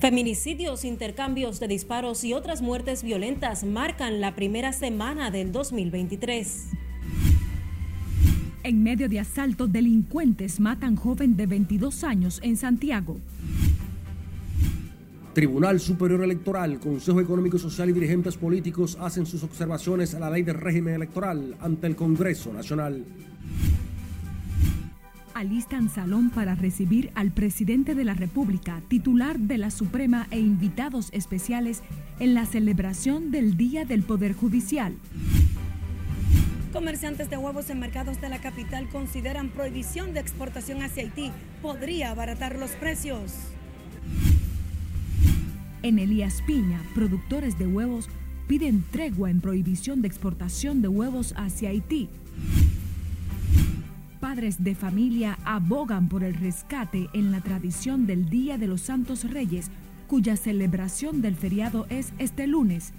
Feminicidios, intercambios de disparos y otras muertes violentas marcan la primera semana del 2023. En medio de asalto, delincuentes matan joven de 22 años en Santiago. Tribunal Superior Electoral, Consejo Económico y Social y dirigentes políticos hacen sus observaciones a la ley del régimen electoral ante el Congreso Nacional alistan salón para recibir al presidente de la República, titular de la Suprema e invitados especiales en la celebración del Día del Poder Judicial. Comerciantes de huevos en mercados de la capital consideran prohibición de exportación hacia Haití podría abaratar los precios. En Elías Piña, productores de huevos piden tregua en prohibición de exportación de huevos hacia Haití padres de familia abogan por el rescate en la tradición del Día de los Santos Reyes, cuya celebración del feriado es este lunes.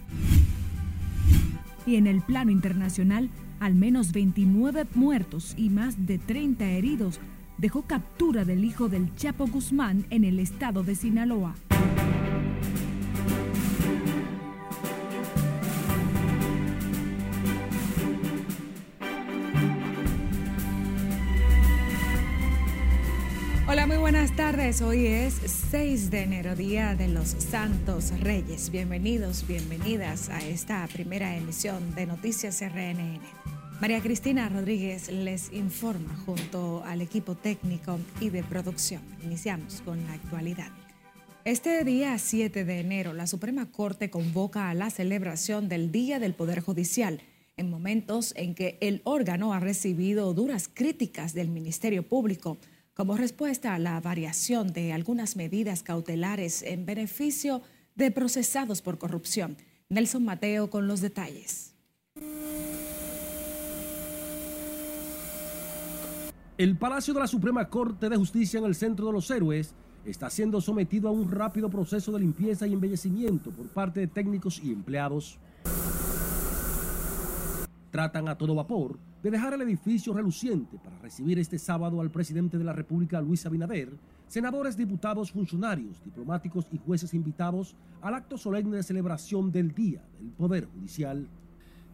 Y en el plano internacional, al menos 29 muertos y más de 30 heridos dejó captura del hijo del Chapo Guzmán en el estado de Sinaloa. Buenas tardes. Hoy es 6 de enero, Día de los Santos Reyes. Bienvenidos, bienvenidas a esta primera emisión de Noticias RNN. María Cristina Rodríguez les informa junto al equipo técnico y de producción. Iniciamos con la actualidad. Este día 7 de enero, la Suprema Corte convoca a la celebración del Día del Poder Judicial en momentos en que el órgano ha recibido duras críticas del Ministerio Público como respuesta a la variación de algunas medidas cautelares en beneficio de procesados por corrupción. Nelson Mateo con los detalles. El Palacio de la Suprema Corte de Justicia en el Centro de los Héroes está siendo sometido a un rápido proceso de limpieza y embellecimiento por parte de técnicos y empleados. Tratan a todo vapor de dejar el edificio reluciente para recibir este sábado al presidente de la República, Luis Abinader, senadores, diputados, funcionarios, diplomáticos y jueces invitados al acto solemne de celebración del Día del Poder Judicial.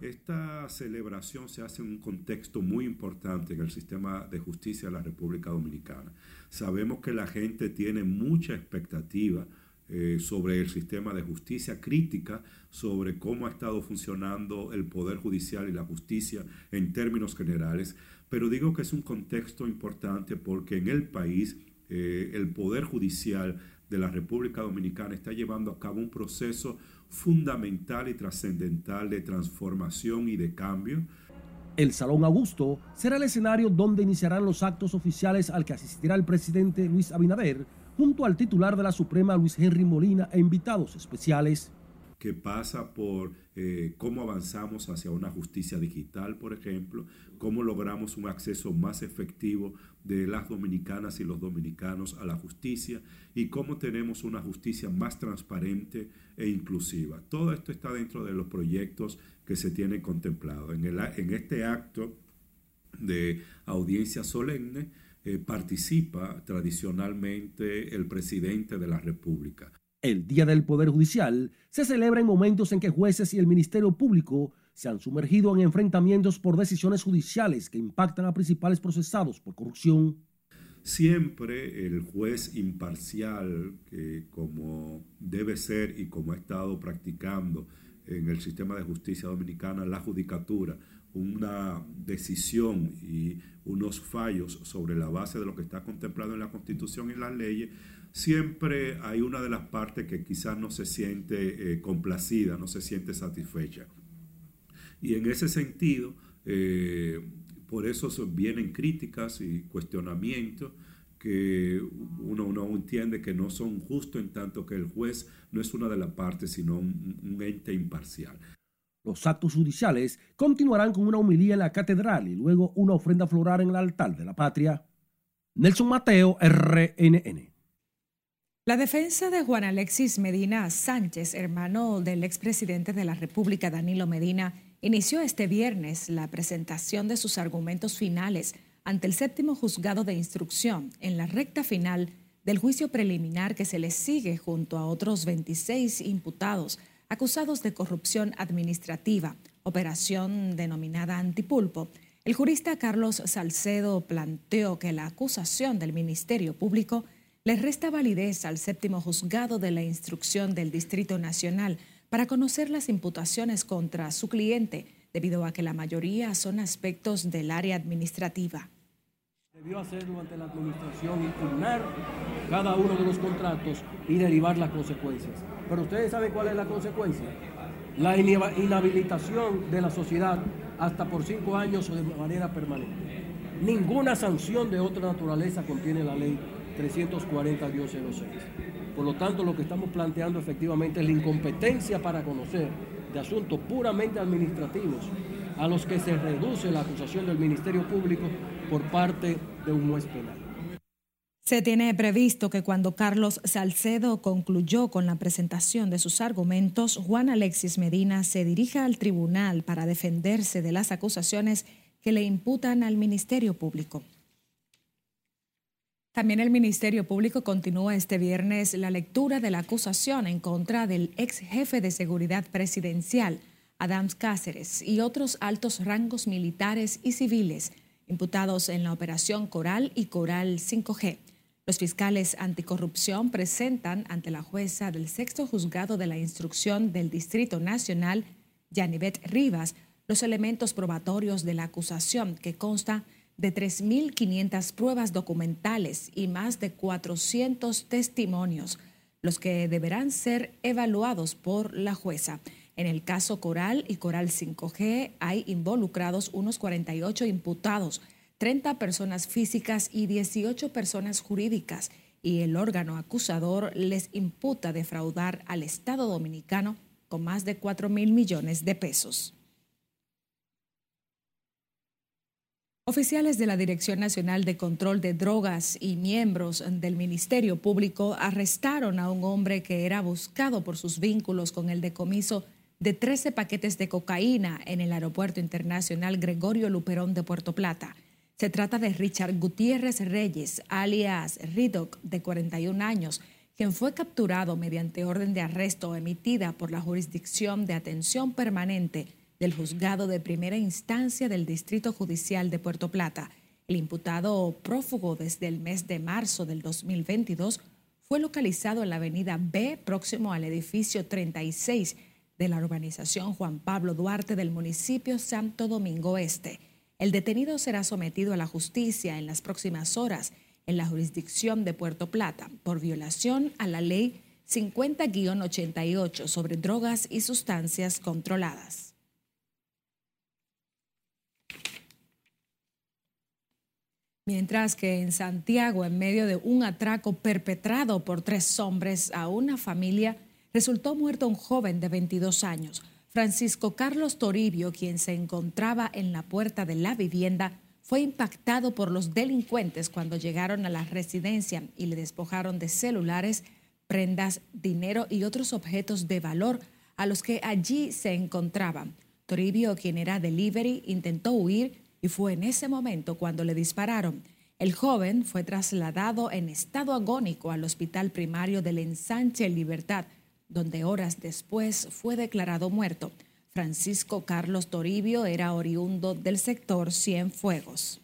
Esta celebración se hace en un contexto muy importante en el sistema de justicia de la República Dominicana. Sabemos que la gente tiene mucha expectativa eh, sobre el sistema de justicia, crítica sobre cómo ha estado funcionando el Poder Judicial y la justicia en términos generales, pero digo que es un contexto importante porque en el país eh, el Poder Judicial de la República Dominicana está llevando a cabo un proceso fundamental y trascendental de transformación y de cambio. El Salón Augusto será el escenario donde iniciarán los actos oficiales al que asistirá el presidente Luis Abinader junto al titular de la Suprema Luis Henry Molina e invitados especiales. Que pasa por eh, cómo avanzamos hacia una justicia digital, por ejemplo, cómo logramos un acceso más efectivo de las dominicanas y los dominicanos a la justicia y cómo tenemos una justicia más transparente e inclusiva. Todo esto está dentro de los proyectos que se tienen contemplados. En, el, en este acto de audiencia solemne, eh, participa tradicionalmente el presidente de la República. El Día del Poder Judicial se celebra en momentos en que jueces y el Ministerio Público se han sumergido en enfrentamientos por decisiones judiciales que impactan a principales procesados por corrupción. Siempre el juez imparcial, que como debe ser y como ha estado practicando en el sistema de justicia dominicana, la judicatura, una decisión y unos fallos sobre la base de lo que está contemplado en la Constitución y en las leyes, siempre hay una de las partes que quizás no se siente eh, complacida, no se siente satisfecha. Y en ese sentido, eh, por eso vienen críticas y cuestionamientos que uno, uno, entiende que no son justos en tanto que el juez no es una de las partes, sino un ente imparcial. Los actos judiciales continuarán con una humilía en la catedral y luego una ofrenda floral en el altar de la patria. Nelson Mateo, RNN. La defensa de Juan Alexis Medina Sánchez, hermano del expresidente de la República, Danilo Medina, inició este viernes la presentación de sus argumentos finales ante el séptimo juzgado de instrucción en la recta final del juicio preliminar que se le sigue junto a otros 26 imputados acusados de corrupción administrativa, operación denominada Antipulpo. El jurista Carlos Salcedo planteó que la acusación del Ministerio Público le resta validez al séptimo juzgado de la instrucción del Distrito Nacional para conocer las imputaciones contra su cliente, debido a que la mayoría son aspectos del área administrativa. Debió hacerlo ante la administración, impugnar cada uno de los contratos y derivar las consecuencias. Pero ustedes saben cuál es la consecuencia. La inhabilitación de la sociedad hasta por cinco años o de manera permanente. Ninguna sanción de otra naturaleza contiene la ley 340-06. Por lo tanto, lo que estamos planteando efectivamente es la incompetencia para conocer de asuntos puramente administrativos a los que se reduce la acusación del Ministerio Público por parte de un juez penal. Se tiene previsto que cuando Carlos Salcedo concluyó con la presentación de sus argumentos, Juan Alexis Medina se dirija al tribunal para defenderse de las acusaciones que le imputan al Ministerio Público. También el Ministerio Público continúa este viernes la lectura de la acusación en contra del ex jefe de seguridad presidencial, Adams Cáceres, y otros altos rangos militares y civiles imputados en la operación Coral y Coral 5G. Los fiscales anticorrupción presentan ante la jueza del sexto juzgado de la instrucción del Distrito Nacional, Yanivet Rivas, los elementos probatorios de la acusación que consta de 3.500 pruebas documentales y más de 400 testimonios, los que deberán ser evaluados por la jueza. En el caso Coral y Coral 5G hay involucrados unos 48 imputados, 30 personas físicas y 18 personas jurídicas, y el órgano acusador les imputa defraudar al Estado dominicano con más de 4 mil millones de pesos. Oficiales de la Dirección Nacional de Control de Drogas y miembros del Ministerio Público arrestaron a un hombre que era buscado por sus vínculos con el decomiso de 13 paquetes de cocaína en el Aeropuerto Internacional Gregorio Luperón de Puerto Plata. Se trata de Richard Gutiérrez Reyes, alias Ridoc, de 41 años, quien fue capturado mediante orden de arresto emitida por la Jurisdicción de Atención Permanente del juzgado de primera instancia del Distrito Judicial de Puerto Plata. El imputado prófugo desde el mes de marzo del 2022 fue localizado en la avenida B, próximo al edificio 36 de la urbanización Juan Pablo Duarte del municipio Santo Domingo Este. El detenido será sometido a la justicia en las próximas horas en la jurisdicción de Puerto Plata por violación a la ley 50-88 sobre drogas y sustancias controladas. Mientras que en Santiago, en medio de un atraco perpetrado por tres hombres a una familia, resultó muerto un joven de 22 años. Francisco Carlos Toribio, quien se encontraba en la puerta de la vivienda, fue impactado por los delincuentes cuando llegaron a la residencia y le despojaron de celulares, prendas, dinero y otros objetos de valor a los que allí se encontraban. Toribio, quien era delivery, intentó huir y fue en ese momento cuando le dispararon. El joven fue trasladado en estado agónico al hospital primario del Ensanche Libertad, donde horas después fue declarado muerto. Francisco Carlos Toribio era oriundo del sector Cienfuegos.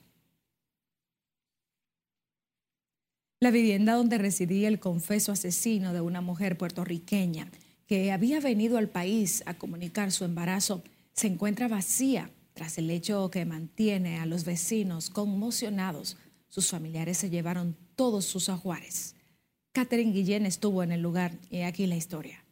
La vivienda donde residía el confeso asesino de una mujer puertorriqueña que había venido al país a comunicar su embarazo se encuentra vacía tras el hecho que mantiene a los vecinos conmocionados, sus familiares se llevaron todos sus ajuares. Catherine Guillén estuvo en el lugar y aquí la historia.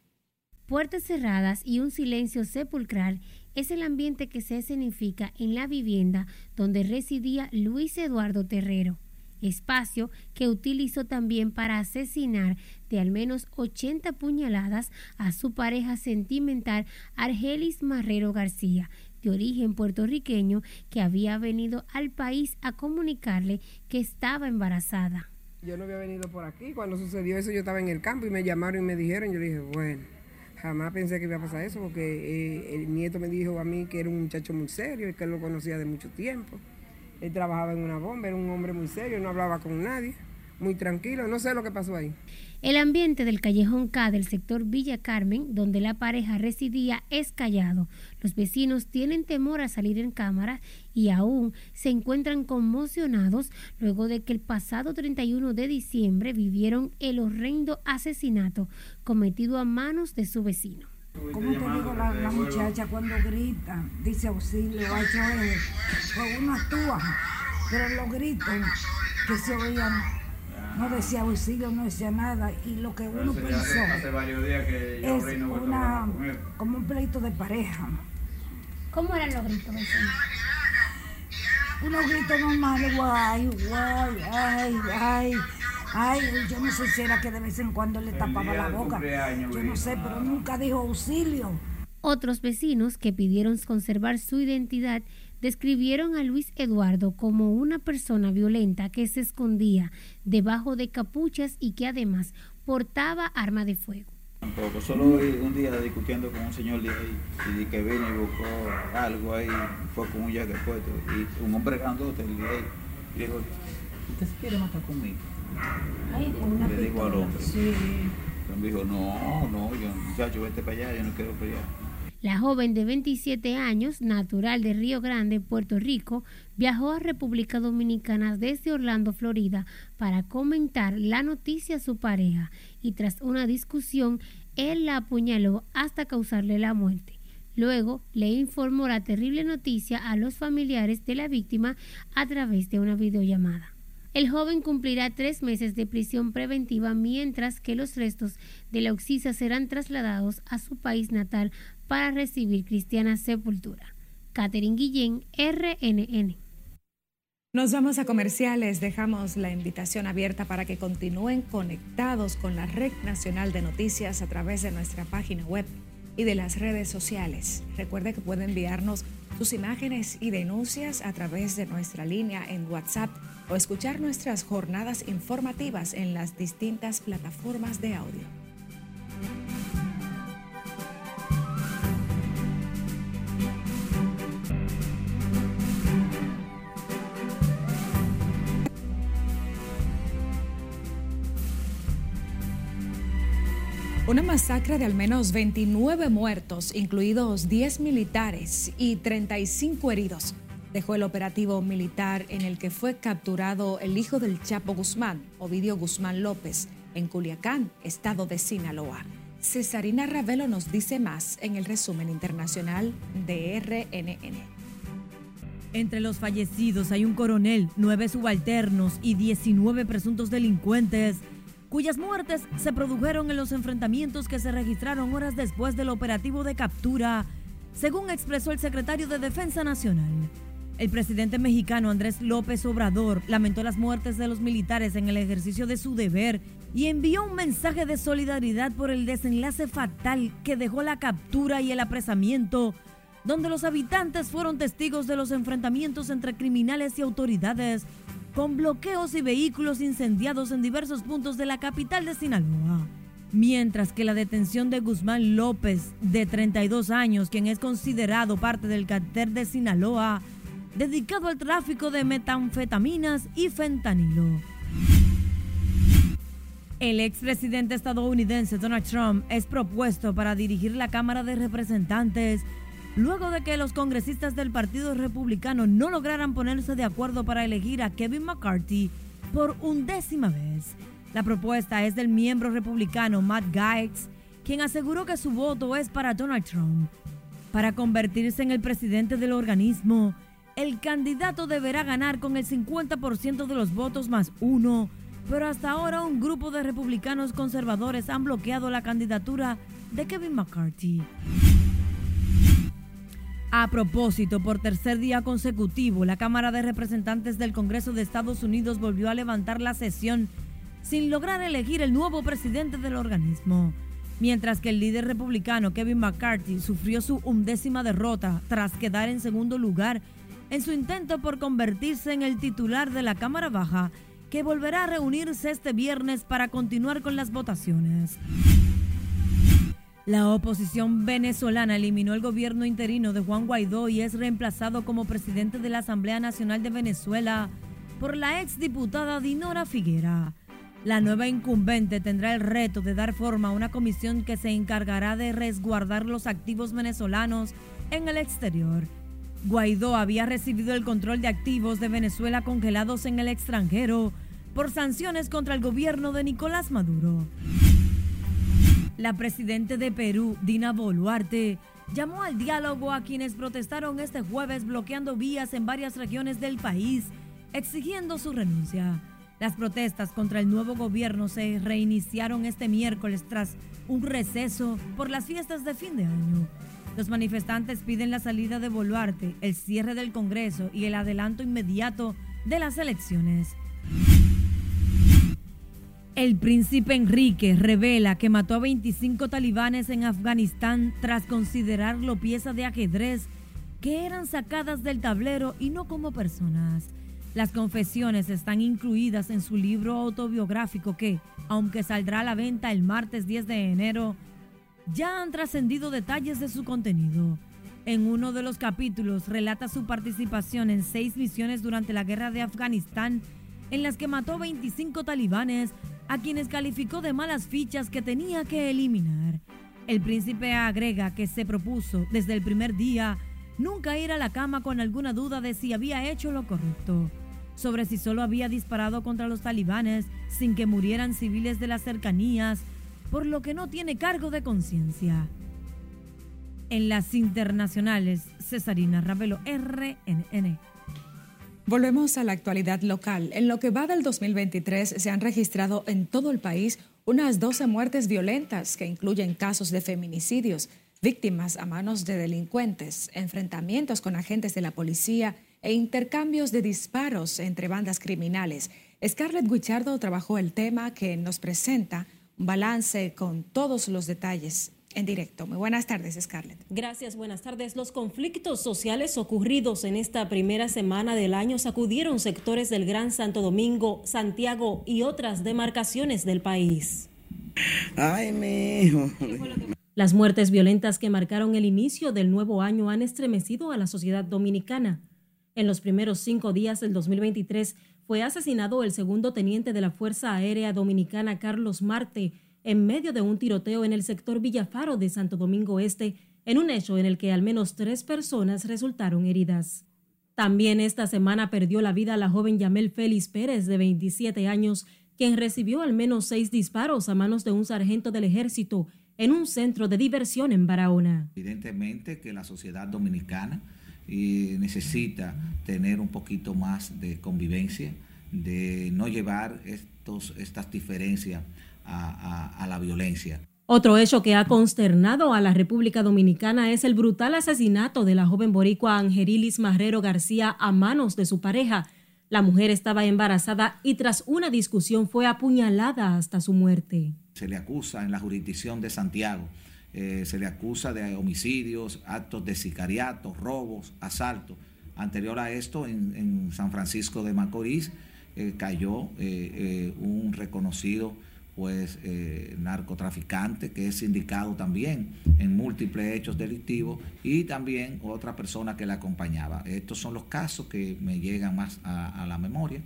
Puertas cerradas y un silencio sepulcral es el ambiente que se escenifica en la vivienda donde residía Luis Eduardo Terrero, espacio que utilizó también para asesinar de al menos 80 puñaladas a su pareja sentimental Argelis Marrero García, origen puertorriqueño que había venido al país a comunicarle que estaba embarazada. Yo no había venido por aquí, cuando sucedió eso yo estaba en el campo y me llamaron y me dijeron, yo dije, bueno, Jamás pensé que iba a pasar eso porque eh, el nieto me dijo a mí que era un muchacho muy serio y que él lo conocía de mucho tiempo. Él trabajaba en una bomba, era un hombre muy serio, no hablaba con nadie, muy tranquilo, no sé lo que pasó ahí. El ambiente del callejón K del sector Villa Carmen, donde la pareja residía, es callado. Los vecinos tienen temor a salir en cámara y aún se encuentran conmocionados luego de que el pasado 31 de diciembre vivieron el horrendo asesinato cometido a manos de su vecino. ¿Cómo te digo la, la muchacha cuando grita, dice auxilio, pues uno actúa, pero los gritos que se oían, no decía auxilio, no decía nada, y lo que uno pensó hace varios días que es una, como un pleito de pareja. ¿Cómo eran los gritos, vecino? Unos gritos normales, guay, guay, ay, ay. Ay, yo no sé si era que de vez en cuando le tapaba la boca. Yo no sé, pero nunca dijo auxilio. Otros vecinos que pidieron conservar su identidad describieron a Luis Eduardo como una persona violenta que se escondía debajo de capuchas y que además portaba arma de fuego. Tampoco, solo un día discutiendo con un señor de ahí y que vino y buscó algo ahí, fue con un yaque puesto y un hombre grandote le dijo, ¿usted se quiere matar conmigo? le digo al hombre. Sí. Me dijo, no, no, yo, muchacho, vete para allá, yo no quiero pelear. La joven de 27 años, natural de Río Grande, Puerto Rico, viajó a República Dominicana desde Orlando, Florida, para comentar la noticia a su pareja y tras una discusión, él la apuñaló hasta causarle la muerte. Luego le informó la terrible noticia a los familiares de la víctima a través de una videollamada. El joven cumplirá tres meses de prisión preventiva mientras que los restos de la Oxisa serán trasladados a su país natal para recibir cristiana sepultura. Catherine Guillén, RNN. Nos vamos a comerciales, dejamos la invitación abierta para que continúen conectados con la Red Nacional de Noticias a través de nuestra página web y de las redes sociales. Recuerde que puede enviarnos sus imágenes y denuncias a través de nuestra línea en WhatsApp o escuchar nuestras jornadas informativas en las distintas plataformas de audio. Una masacre de al menos 29 muertos, incluidos 10 militares y 35 heridos, dejó el operativo militar en el que fue capturado el hijo del Chapo Guzmán, Ovidio Guzmán López, en Culiacán, estado de Sinaloa. Cesarina Ravelo nos dice más en el resumen internacional de RNN. Entre los fallecidos hay un coronel, nueve subalternos y 19 presuntos delincuentes, cuyas muertes se produjeron en los enfrentamientos que se registraron horas después del operativo de captura, según expresó el secretario de Defensa Nacional. El presidente mexicano Andrés López Obrador lamentó las muertes de los militares en el ejercicio de su deber y envió un mensaje de solidaridad por el desenlace fatal que dejó la captura y el apresamiento, donde los habitantes fueron testigos de los enfrentamientos entre criminales y autoridades, con bloqueos y vehículos incendiados en diversos puntos de la capital de Sinaloa. Mientras que la detención de Guzmán López, de 32 años, quien es considerado parte del cartel de Sinaloa, dedicado al tráfico de metanfetaminas y fentanilo. El expresidente estadounidense Donald Trump es propuesto para dirigir la Cámara de Representantes luego de que los congresistas del Partido Republicano no lograran ponerse de acuerdo para elegir a Kevin McCarthy por undécima vez. La propuesta es del miembro republicano Matt Gaetz, quien aseguró que su voto es para Donald Trump. Para convertirse en el presidente del organismo, el candidato deberá ganar con el 50% de los votos más uno, pero hasta ahora un grupo de republicanos conservadores han bloqueado la candidatura de Kevin McCarthy. A propósito, por tercer día consecutivo, la Cámara de Representantes del Congreso de Estados Unidos volvió a levantar la sesión sin lograr elegir el nuevo presidente del organismo. Mientras que el líder republicano Kevin McCarthy sufrió su undécima derrota tras quedar en segundo lugar en su intento por convertirse en el titular de la Cámara Baja, que volverá a reunirse este viernes para continuar con las votaciones. La oposición venezolana eliminó el gobierno interino de Juan Guaidó y es reemplazado como presidente de la Asamblea Nacional de Venezuela por la exdiputada Dinora Figuera. La nueva incumbente tendrá el reto de dar forma a una comisión que se encargará de resguardar los activos venezolanos en el exterior. Guaidó había recibido el control de activos de Venezuela congelados en el extranjero por sanciones contra el gobierno de Nicolás Maduro. La presidenta de Perú, Dina Boluarte, llamó al diálogo a quienes protestaron este jueves bloqueando vías en varias regiones del país, exigiendo su renuncia. Las protestas contra el nuevo gobierno se reiniciaron este miércoles tras un receso por las fiestas de fin de año. Los manifestantes piden la salida de Boluarte, el cierre del Congreso y el adelanto inmediato de las elecciones. El príncipe Enrique revela que mató a 25 talibanes en Afganistán tras considerarlo pieza de ajedrez que eran sacadas del tablero y no como personas. Las confesiones están incluidas en su libro autobiográfico que, aunque saldrá a la venta el martes 10 de enero, ya han trascendido detalles de su contenido. En uno de los capítulos relata su participación en seis misiones durante la guerra de Afganistán, en las que mató 25 talibanes a quienes calificó de malas fichas que tenía que eliminar. El príncipe agrega que se propuso desde el primer día nunca ir a la cama con alguna duda de si había hecho lo correcto, sobre si solo había disparado contra los talibanes sin que murieran civiles de las cercanías, por lo que no tiene cargo de conciencia. En las internacionales, Cesarina Ravelo, RNN. Volvemos a la actualidad local. En lo que va del 2023 se han registrado en todo el país unas 12 muertes violentas que incluyen casos de feminicidios, víctimas a manos de delincuentes, enfrentamientos con agentes de la policía e intercambios de disparos entre bandas criminales. Scarlett Guichardo trabajó el tema que nos presenta un balance con todos los detalles en directo. Muy buenas tardes, Scarlett. Gracias, buenas tardes. Los conflictos sociales ocurridos en esta primera semana del año sacudieron sectores del Gran Santo Domingo, Santiago y otras demarcaciones del país. Ay, mi hijo. Las muertes violentas que marcaron el inicio del nuevo año han estremecido a la sociedad dominicana. En los primeros cinco días del 2023 fue asesinado el segundo teniente de la Fuerza Aérea Dominicana, Carlos Marte, en medio de un tiroteo en el sector Villafaro de Santo Domingo Este, en un hecho en el que al menos tres personas resultaron heridas. También esta semana perdió la vida la joven Yamel Félix Pérez, de 27 años, quien recibió al menos seis disparos a manos de un sargento del ejército en un centro de diversión en Barahona. Evidentemente que la sociedad dominicana eh, necesita tener un poquito más de convivencia, de no llevar estos, estas diferencias a, la violencia. Otro hecho que ha consternado a la República Dominicana es el brutal asesinato de la joven boricua Angelilis Marrero García a manos de su pareja. La mujer estaba embarazada y tras una discusión fue apuñalada hasta su muerte. Se le acusa en la jurisdicción de Santiago, eh, se le acusa de homicidios, actos de sicariato, robos, asaltos. Anterior a esto, en, San Francisco de Macorís, eh, cayó eh, un reconocido pues eh, narcotraficante que es indicado también en múltiples hechos delictivos y también otra persona que le acompañaba. Estos son los casos que me llegan más a, la memoria.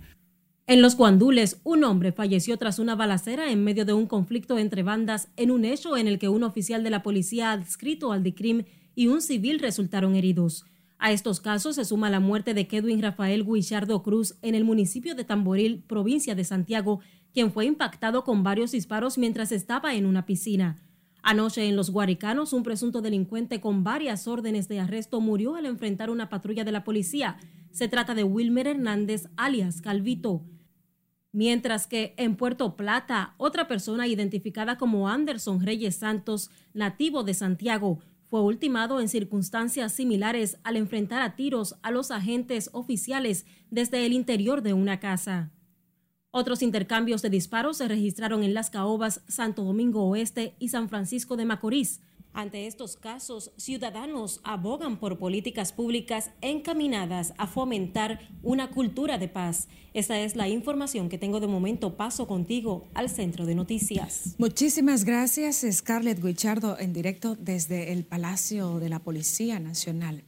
En los Guandules, un hombre falleció tras una balacera en medio de un conflicto entre bandas en un hecho en el que un oficial de la policía adscrito al DICRIM y un civil resultaron heridos. A estos casos se suma la muerte de Kedwin Rafael Guichardo Cruz en el municipio de Tamboril, provincia de Santiago, quien fue impactado con varios disparos mientras estaba en una piscina. Anoche en Los Guaricanos, un presunto delincuente con varias órdenes de arresto murió al enfrentar una patrulla de la policía. Se trata de Wilmer Hernández, alias Calvito. Mientras que en Puerto Plata, otra persona identificada como Anderson Reyes Santos, nativo de Santiago, fue ultimado en circunstancias similares al enfrentar a tiros a los agentes oficiales desde el interior de una casa. Otros intercambios de disparos se registraron en Las Caobas, Santo Domingo Oeste y San Francisco de Macorís. Ante estos casos, ciudadanos abogan por políticas públicas encaminadas a fomentar una cultura de paz. Esta es la información que tengo de momento. Paso contigo al centro de noticias. Muchísimas gracias, Scarlett Guichardo, en directo desde el Palacio de la Policía Nacional.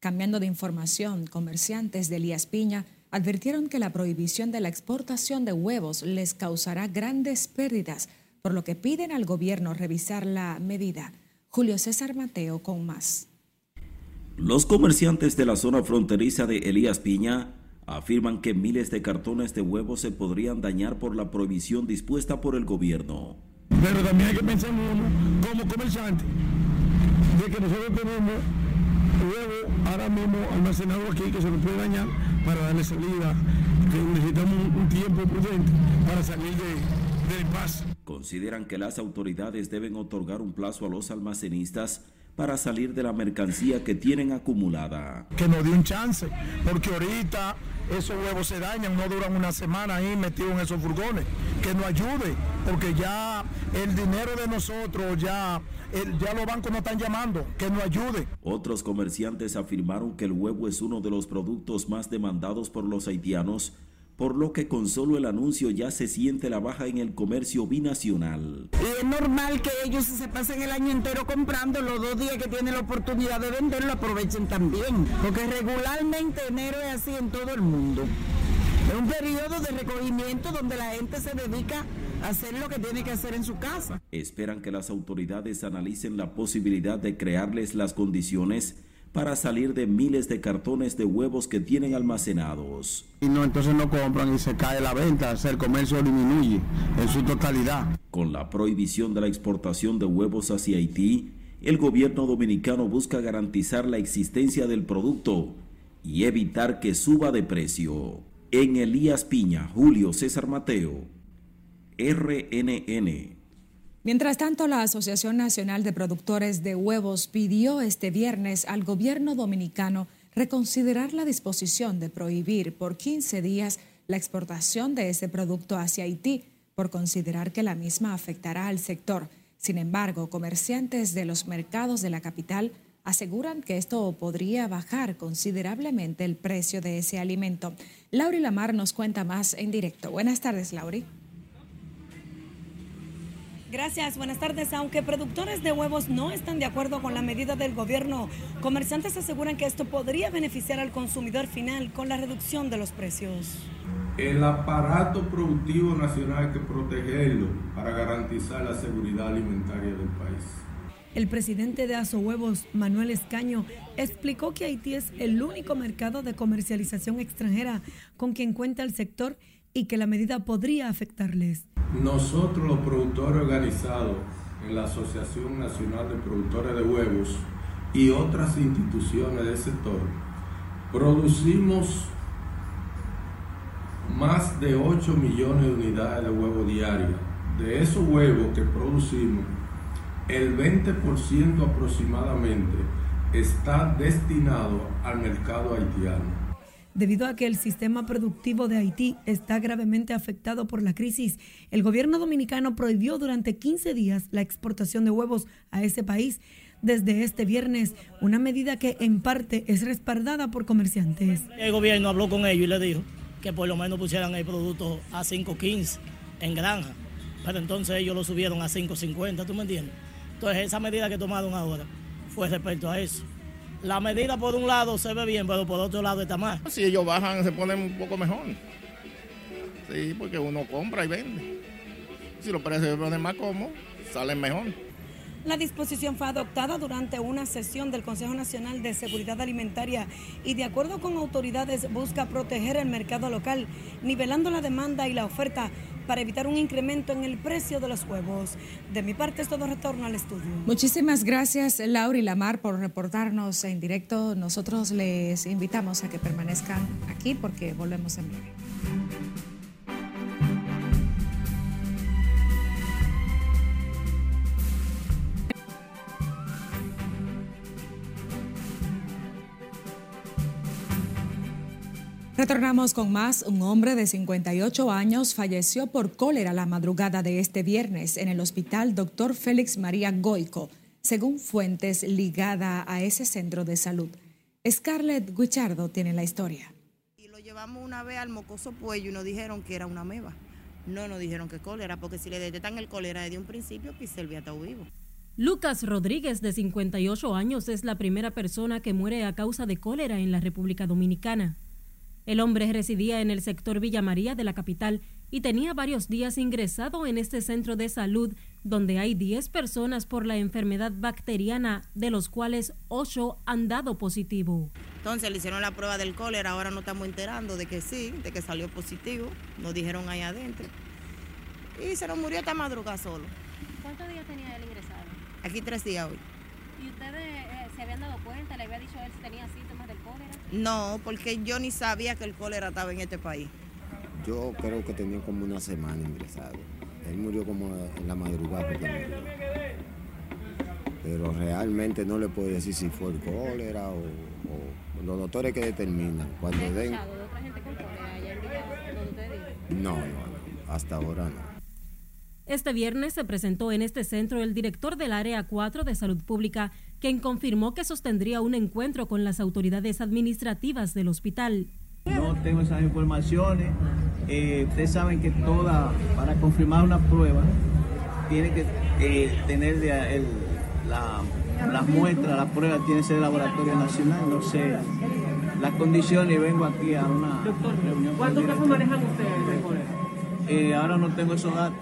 Cambiando de información, comerciantes de Elías Piña advirtieron que la prohibición de la exportación de huevos les causará grandes pérdidas, por lo que piden al gobierno revisar la medida. Julio César Mateo con más. Los comerciantes de la zona fronteriza de Elías Piña afirman que miles de cartones de huevos se podrían dañar por la prohibición dispuesta por el gobierno. Pero también hay que pensar como comerciante de que nosotros tenemos huevo ahora mismo almacenado aquí que se nos puede dañar para darle salida, necesitamos un, tiempo prudente para salir de, del impasse. Consideran que las autoridades deben otorgar un plazo a los almacenistas para salir de la mercancía que tienen acumulada. Que nos dé un chance, porque ahorita esos huevos se dañan, no duran una semana ahí metidos en esos furgones. Que nos ayude, porque ya el dinero de nosotros, ya, ya los bancos nos están llamando, que nos ayude. Otros comerciantes afirmaron que el huevo es uno de los productos más demandados por los haitianos por lo que con solo el anuncio ya se siente la baja en el comercio binacional. Y es normal que ellos se pasen el año entero comprando, los dos días que tienen la oportunidad de venderlo aprovechen también, porque regularmente enero es así en todo el mundo. Es un periodo de recogimiento donde la gente se dedica a hacer lo que tiene que hacer en su casa. Esperan que las autoridades analicen la posibilidad de crearles las condiciones para salir de miles de cartones de huevos que tienen almacenados. Y no, entonces no compran y se cae la venta, el comercio disminuye en su totalidad. Con la prohibición de la exportación de huevos hacia Haití, el gobierno dominicano busca garantizar la existencia del producto y evitar que suba de precio. En Elías Piña, Julio César Mateo, RNN. Mientras tanto, la Asociación Nacional de Productores de Huevos pidió este viernes al gobierno dominicano reconsiderar la disposición de prohibir por 15 días la exportación de ese producto hacia Haití, por considerar que la misma afectará al sector. Sin embargo, comerciantes de los mercados de la capital aseguran que esto podría bajar considerablemente el precio de ese alimento. Lauri Lamar nos cuenta más en directo. Buenas tardes, Lauri. Gracias, buenas tardes. Aunque productores de huevos no están de acuerdo con la medida del gobierno, comerciantes aseguran que esto podría beneficiar al consumidor final con la reducción de los precios. El aparato productivo nacional hay que protegerlo para garantizar la seguridad alimentaria del país. El presidente de Aso Huevos, Manuel Escaño, explicó que Haití es el único mercado de comercialización extranjera con quien cuenta el sector y que la medida podría afectarles. Nosotros los productores organizados en la Asociación Nacional de Productores de Huevos y otras instituciones del sector, producimos más de 8 millones de unidades de huevos diarios. De esos huevos que producimos, el 20% aproximadamente está destinado al mercado haitiano Debido a que el sistema productivo de Haití está gravemente afectado por la crisis, el gobierno dominicano prohibió durante 15 días la exportación de huevos a ese país desde este viernes, una medida que en parte es respaldada por comerciantes. El gobierno habló con ellos y le dijo que por lo menos pusieran el producto a 5.15 en granja, pero entonces ellos lo subieron a 5.50, ¿tú me entiendes? Entonces esa medida que tomaron ahora fue respecto a eso la medida por un lado se ve bien, pero por otro lado está mal. Si ellos bajan, se ponen un poco mejor. Sí, porque uno compra y vende. Si los precios se ponen más cómodos, salen mejor. La disposición fue adoptada durante una sesión del Consejo Nacional de Seguridad Alimentaria y de acuerdo con autoridades busca proteger el mercado local, nivelando la demanda y la oferta para evitar un incremento en el precio de los huevos. De mi parte es todo retorno al estudio. Muchísimas gracias Laura y Lamar por reportarnos en directo. Nosotros les invitamos a que permanezcan aquí porque volvemos en breve. Retornamos con más. Un hombre de 58 años falleció por cólera la madrugada de este viernes en el hospital Dr. Félix María Goico, según fuentes ligadas a ese centro de salud. Scarlett Guichardo tiene la historia. Y lo llevamos una vez al mocoso puello y nos dijeron que era una meba. No nos dijeron que cólera, porque si le detectan el cólera desde un principio, pues el está vivo. Lucas Rodríguez, de 58 años, es la primera persona que muere a causa de cólera en la República Dominicana. El hombre residía en el sector Villa María de la capital y tenía varios días ingresado en este centro de salud donde hay 10 personas por la enfermedad bacteriana, de los cuales 8 han dado positivo. Entonces le hicieron la prueba del cólera, ahora nos estamos enterando de que sí, de que salió positivo, nos dijeron ahí adentro. Y se nos murió esta madrugada solo. ¿Cuántos días tenía él ingresado? Aquí tres días hoy. ¿Y ustedes eh, se habían dado cuenta? ¿Le había dicho él si tenía cólera? No, porque yo ni sabía que el cólera estaba en este país. Yo creo que tenía como una semana ingresado. Él murió como en la madrugada Pero realmente no le puedo decir si fue el cólera o, los doctores que determinan. Cuando den... de otra gente con cólera allá en donde usted No, no, no, hasta ahora no. Este viernes se presentó en este centro el director del Área 4 de Salud Pública, quien confirmó que sostendría un encuentro con las autoridades administrativas del hospital. No tengo esas informaciones. Eh, ustedes saben que toda, para confirmar una prueba, tiene que eh, tener el, la, las muestras, la prueba tiene que ser laboratorio nacional. No sé las condiciones y vengo aquí a una reunión. ¿Cuántos casos manejan ustedes? Eh, ahora no tengo esos datos.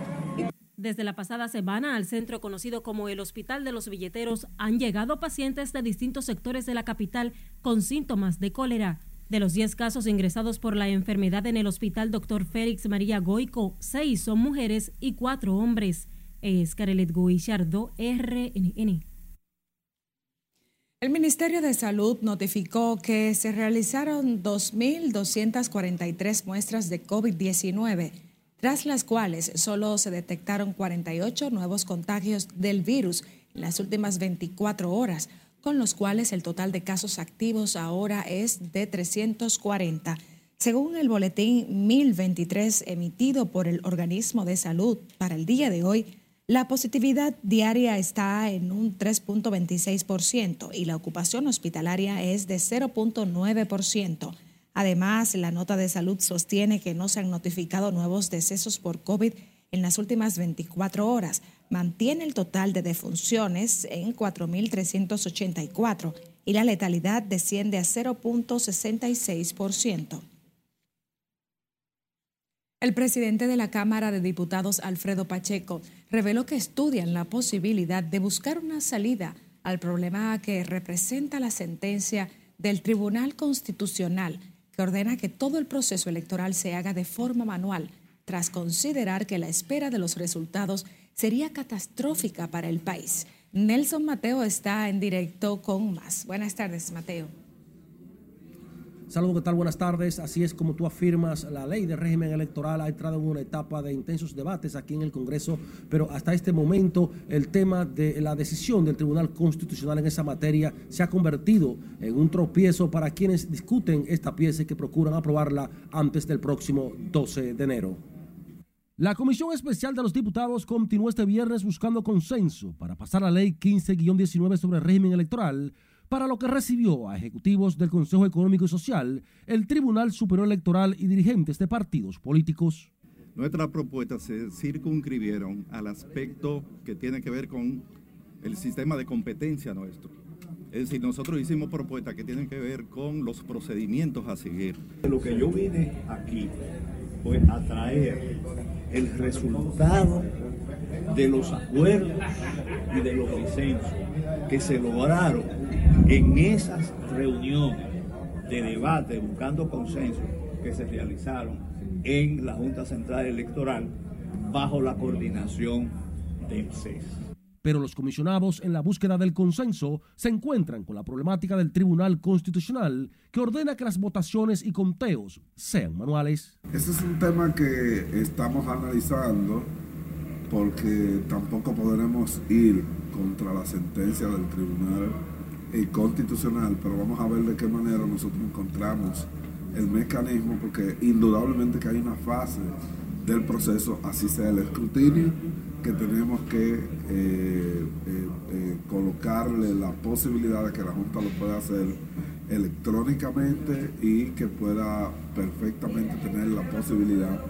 Desde la pasada semana al centro conocido como el Hospital de los Billeteros han llegado pacientes de distintos sectores de la capital con síntomas de cólera. De los 10 casos ingresados por la enfermedad en el Hospital Dr. Félix María Goico, 6 son mujeres y 4 hombres. Es Carelet Guillardo, RNN. El Ministerio de Salud notificó que se realizaron 2.243 muestras de COVID-19 tras las cuales solo se detectaron 48 nuevos contagios del virus en las últimas 24 horas, con los cuales el total de casos activos ahora es de 340. Según el boletín 1023 emitido por el organismo de salud para el día de hoy, la positividad diaria está en un 3.26% y la ocupación hospitalaria es de 0.9%. Además, la nota de salud sostiene que no se han notificado nuevos decesos por COVID en las últimas 24 horas. Mantiene el total de defunciones en 4.384 y la letalidad desciende a 0.66%. El presidente de la Cámara de Diputados, Alfredo Pacheco, reveló que estudian la posibilidad de buscar una salida al problema que representa la sentencia del Tribunal Constitucional que ordena que todo el proceso electoral se haga de forma manual, tras considerar que la espera de los resultados sería catastrófica para el país. Nelson Mateo está en directo con más. Buenas tardes, Mateo. Saludos, ¿qué tal? Buenas tardes. Así es como tú afirmas, la ley de régimen electoral ha entrado en una etapa de intensos debates aquí en el Congreso, pero hasta este momento el tema de la decisión del Tribunal Constitucional en esa materia se ha convertido en un tropiezo para quienes discuten esta pieza y que procuran aprobarla antes del próximo 12 de enero. La Comisión Especial de los Diputados continuó este viernes buscando consenso para pasar la ley 15-19 sobre régimen electoral para lo que recibió a ejecutivos del Consejo Económico y Social, el Tribunal Superior Electoral y dirigentes de partidos políticos. Nuestras propuestas se circunscribieron al aspecto que tiene que ver con el sistema de competencia nuestro. Es decir, nosotros hicimos propuestas que tienen que ver con los procedimientos a seguir. Lo que yo vine aquí fue a traer el resultado de los acuerdos y de los disensos que se lograron en esas reuniones de debate buscando consenso que se realizaron en la Junta Central Electoral bajo la coordinación del CES. Pero los comisionados en la búsqueda del consenso se encuentran con la problemática del Tribunal Constitucional que ordena que las votaciones y conteos sean manuales. Este es un tema que estamos analizando porque tampoco podremos ir contra la sentencia del Tribunal Constitucional, pero vamos a ver de qué manera nosotros encontramos el mecanismo, porque indudablemente que hay una fase del proceso, así sea el escrutinio, que tenemos que eh, colocarle la posibilidad de que la Junta lo pueda hacer electrónicamente y que pueda perfectamente tener la posibilidad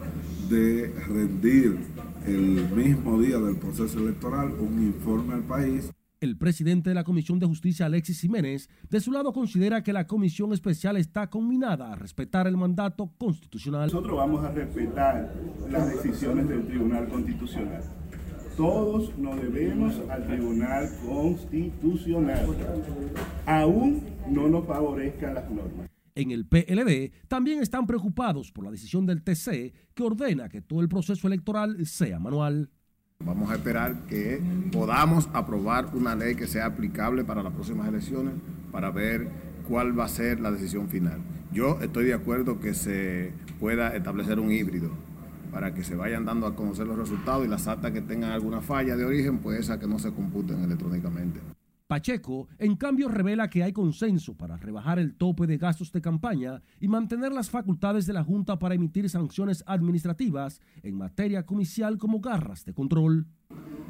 de rendir el mismo día del proceso electoral un informe al país. El presidente de la Comisión de Justicia, Alexis Jiménez, de su lado considera que la comisión especial está combinada a respetar el mandato constitucional. Nosotros vamos a respetar las decisiones del Tribunal Constitucional. Todos nos debemos al Tribunal Constitucional, aún no nos favorezcan las normas. En el PLD también están preocupados por la decisión del TC que ordena que todo el proceso electoral sea manual. Vamos a esperar que podamos aprobar una ley que sea aplicable para las próximas elecciones para ver cuál va a ser la decisión final. Yo estoy de acuerdo que se pueda establecer un híbrido para que se vayan dando a conocer los resultados y las actas que tengan alguna falla de origen, pues esas que no se computen electrónicamente. Pacheco, en cambio, revela que hay consenso para rebajar el tope de gastos de campaña y mantener las facultades de la Junta para emitir sanciones administrativas en materia comicial como garras de control.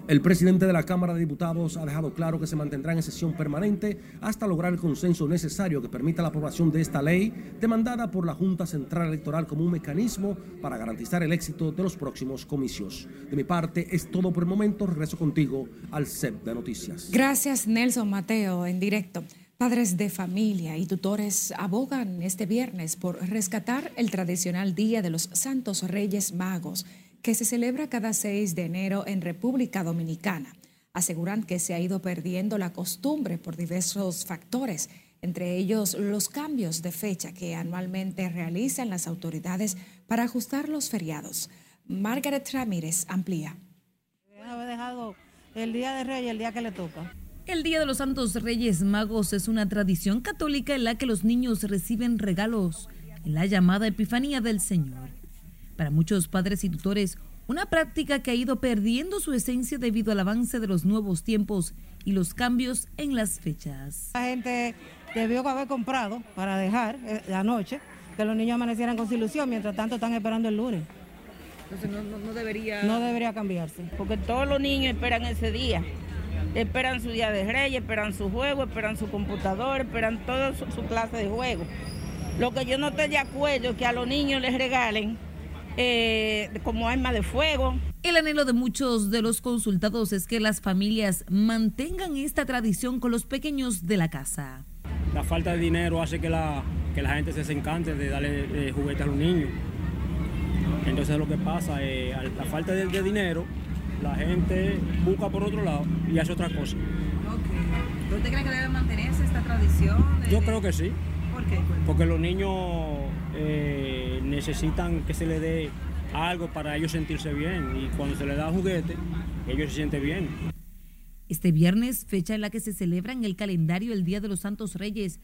El presidente de la Cámara de Diputados ha dejado claro que se mantendrá en sesión permanente hasta lograr el consenso necesario que permita la aprobación de esta ley, demandada por la Junta Central Electoral como un mecanismo para garantizar el éxito de los próximos comicios. De mi parte es todo por el momento. Regreso contigo al set de noticias. Gracias, Nelson Mateo, en directo. Padres de familia y tutores abogan este viernes por rescatar el tradicional Día de los Santos Reyes Magos que se celebra cada 6 de enero en República Dominicana. Aseguran que se ha ido perdiendo la costumbre por diversos factores, entre ellos los cambios de fecha que anualmente realizan las autoridades para ajustar los feriados. Margaret Ramírez amplía. Haber dejado el Día de Reyes el día que le toca. El Día de los Santos Reyes Magos es una tradición católica en la que los niños reciben regalos en la llamada Epifanía del Señor. Para muchos padres y tutores, una práctica que ha ido perdiendo su esencia debido al avance de los nuevos tiempos y los cambios en las fechas. La gente debió haber comprado para dejar eh, la noche, que los niños amanecieran con ilusión, mientras tanto están esperando el lunes. Entonces no, debería... No debería cambiarse. Porque todos los niños esperan ese día. Esperan su día de reyes, esperan su juego, esperan su computador, esperan toda su, su clase de juego. Lo que yo no estoy de acuerdo es que a los niños les regalen eh, como arma de fuego. El anhelo de muchos de los consultados es que las familias mantengan esta tradición con los pequeños de la casa. La falta de dinero hace que la, que la gente se desencante de darle eh, juguetes a los niños. Entonces lo que pasa, es eh, la falta de, dinero, la gente busca por otro lado y hace otra cosa. ¿Usted cree que debe mantenerse esta tradición? Yo creo que sí. ¿Por qué? Porque los niños eh, necesitan que se les dé algo para ellos sentirse bien y cuando se les da juguete, ellos se sienten bien. Este viernes, fecha en la que se celebra en el calendario el Día de los Santos Reyes,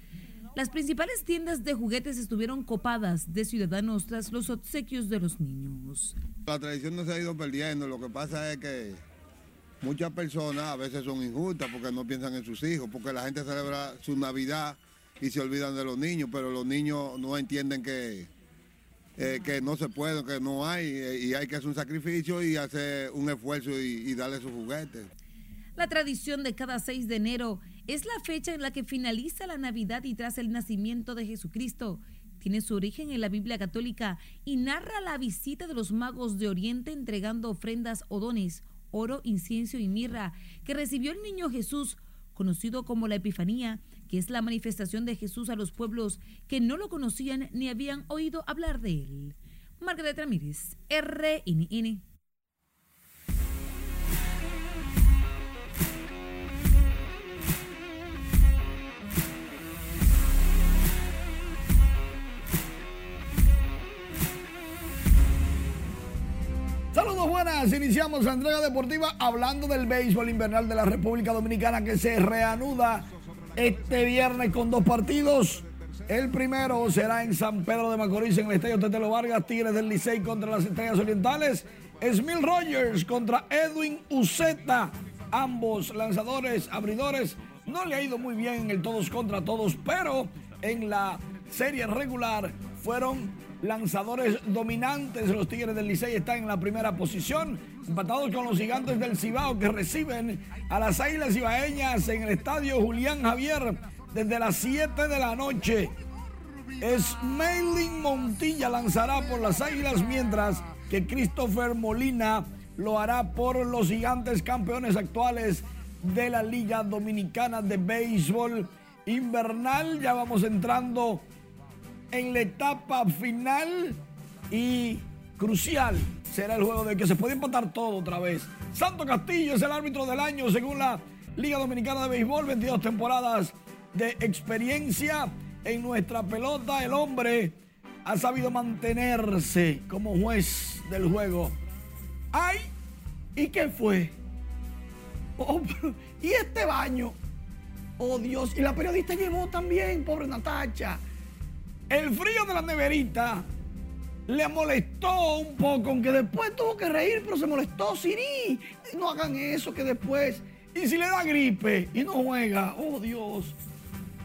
las principales tiendas de juguetes estuvieron copadas de ciudadanos tras los obsequios de los niños. La tradición no se ha ido perdiendo, lo que pasa es que muchas personas a veces son injustas porque no piensan en sus hijos, porque la gente celebra su Navidad y se olvidan de los niños, pero los niños no entienden que, eh, que no se puede, que no hay, eh, y hay que hacer un sacrificio y hacer un esfuerzo y, darle sus juguetes. La tradición de cada 6 de enero es la fecha en la que finaliza la Navidad y tras el nacimiento de Jesucristo. Tiene su origen en la Biblia católica y narra la visita de los magos de Oriente entregando ofrendas o dones, oro, incienso y mirra, que recibió el niño Jesús, conocido como la Epifanía, que es la manifestación de Jesús a los pueblos que no lo conocían ni habían oído hablar de él. Margaret Ramírez, RNN. Saludos buenas, iniciamos la entrega deportiva hablando del béisbol invernal de la República Dominicana que se reanuda este viernes con dos partidos. El primero será en San Pedro de Macorís, en el Estadio Tetelo Vargas, Tigres del Licey contra las Estrellas Orientales. Smil Rogers contra Edwin Uceta. Ambos lanzadores, abridores. No le ha ido muy bien en el todos contra todos, pero en la serie regular fueron lanzadores dominantes. Los Tigres del Licey están en la primera posición, empatados con los gigantes del Cibao que reciben a las Águilas Ibaeñas en el estadio Julián Javier desde las 7 de la noche. Smiling Montilla lanzará por las Águilas mientras que Christopher Molina lo hará por los gigantes campeones actuales de la Liga Dominicana de Béisbol Invernal. Ya vamos entrando en la etapa final y crucial será el juego de que se puede empatar todo otra vez. Santo Castillo es el árbitro del año según la Liga Dominicana de Béisbol, 22 temporadas de experiencia en nuestra pelota. El hombre ha sabido mantenerse como juez del juego. ¡Ay! ¿Y qué fue? Oh, ¿Y este baño? Oh Dios, y la periodista llevó también, pobre Natacha. El frío de la neverita le molestó un poco, aunque después tuvo que reír, pero se molestó. Siri, no hagan eso, que después. Y si le da gripe y no juega, oh Dios.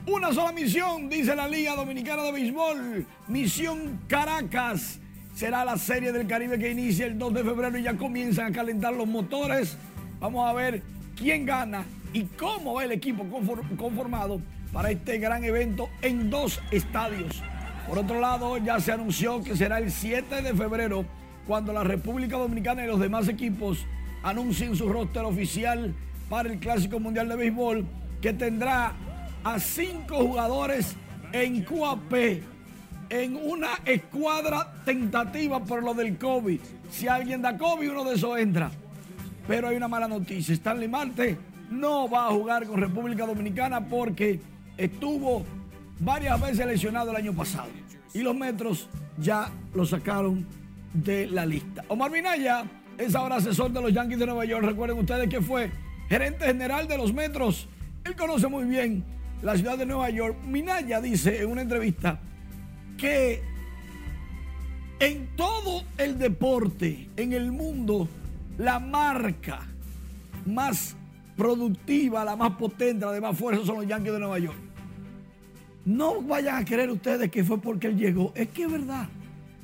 Una sola misión, dice la Liga Dominicana de Béisbol. Misión Caracas. Será la serie del Caribe que inicia el 2 de febrero y ya comienzan a calentar los motores. Vamos a ver quién gana y cómo va el equipo conformado para este gran evento en dos estadios. Por otro lado, ya se anunció que será el 7 de febrero cuando la República Dominicana y los demás equipos anuncien su roster oficial para el Clásico Mundial de Béisbol que tendrá a cinco jugadores en QAP en una escuadra tentativa por lo del COVID. Si alguien da COVID, uno de esos entra. Pero hay una mala noticia. Stanley Marte no va a jugar con República Dominicana porque estuvo varias veces lesionado el año pasado. Y los metros ya lo sacaron de la lista. Omar Minaya es ahora asesor de los Yankees de Nueva York. Recuerden ustedes que fue gerente general de los metros. Él conoce muy bien la ciudad de Nueva York, Minaya dice en una entrevista que en todo el deporte, en el mundo, la marca más productiva, la más potente, la de más fuerza son los Yankees de Nueva York. No vayan a creer ustedes que fue porque él llegó. Es que es verdad.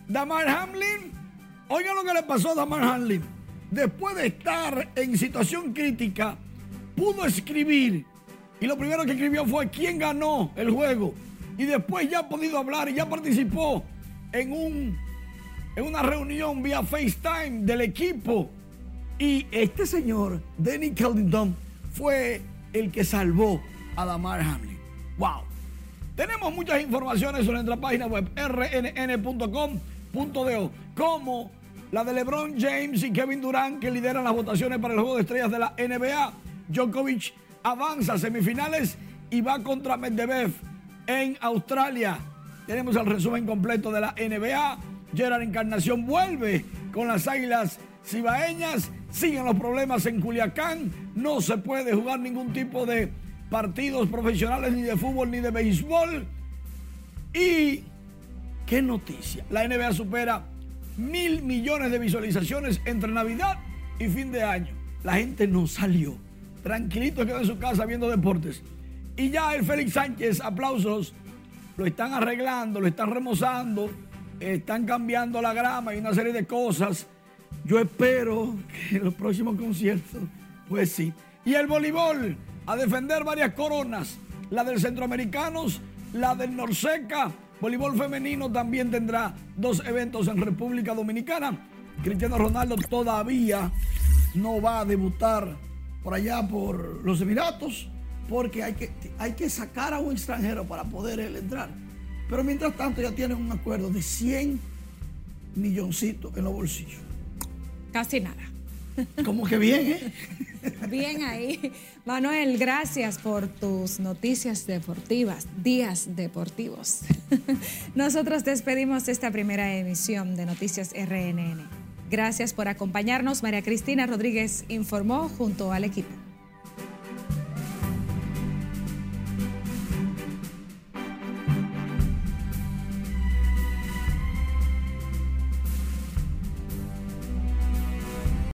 Damar Hamlin, oigan lo que le pasó a Damar Hamlin. Después de estar en situación crítica, pudo escribir y lo primero que escribió fue quién ganó el juego. Y después ya ha podido hablar y ya participó en, un, en una reunión vía FaceTime del equipo. Y este señor, Danny Caldington, fue el que salvó a Damar Hamlin. ¡Wow! Tenemos muchas informaciones sobre nuestra página web rnn.com.do, como la de LeBron James y Kevin Durant, que lideran las votaciones para el juego de estrellas de la NBA. Djokovic avanza a semifinales y va contra Medvedev en Australia. Tenemos el resumen completo de la NBA. Gerard Encarnación vuelve con las Águilas Cibaeñas. Siguen los problemas en Culiacán. No se puede jugar ningún tipo de partidos profesionales ni de fútbol ni de béisbol. Y qué noticia. La NBA supera mil millones de visualizaciones entre Navidad y fin de año. La gente no salió tranquilito quedó en su casa viendo deportes. Y ya el Félix Sánchez, aplausos, lo están arreglando, lo están remozando, están cambiando la grama y una serie de cosas. Yo espero que en los próximos conciertos, pues sí. Y el voleibol, a defender varias coronas, la del Centroamericanos, la del Norseca. Voleibol femenino también tendrá dos eventos en República Dominicana. Cristiano Ronaldo todavía no va a debutar por allá por los Emiratos, porque hay que, hay que sacar a un extranjero para poder él entrar. Pero mientras tanto ya tienen un acuerdo de 100 milloncitos en los bolsillos. Casi nada. Como que bien, ¿eh? Bien ahí. Manuel, gracias por tus noticias deportivas, días deportivos. Nosotros despedimos esta primera emisión de Noticias RNN. Gracias por acompañarnos. María Cristina Rodríguez informó junto al equipo.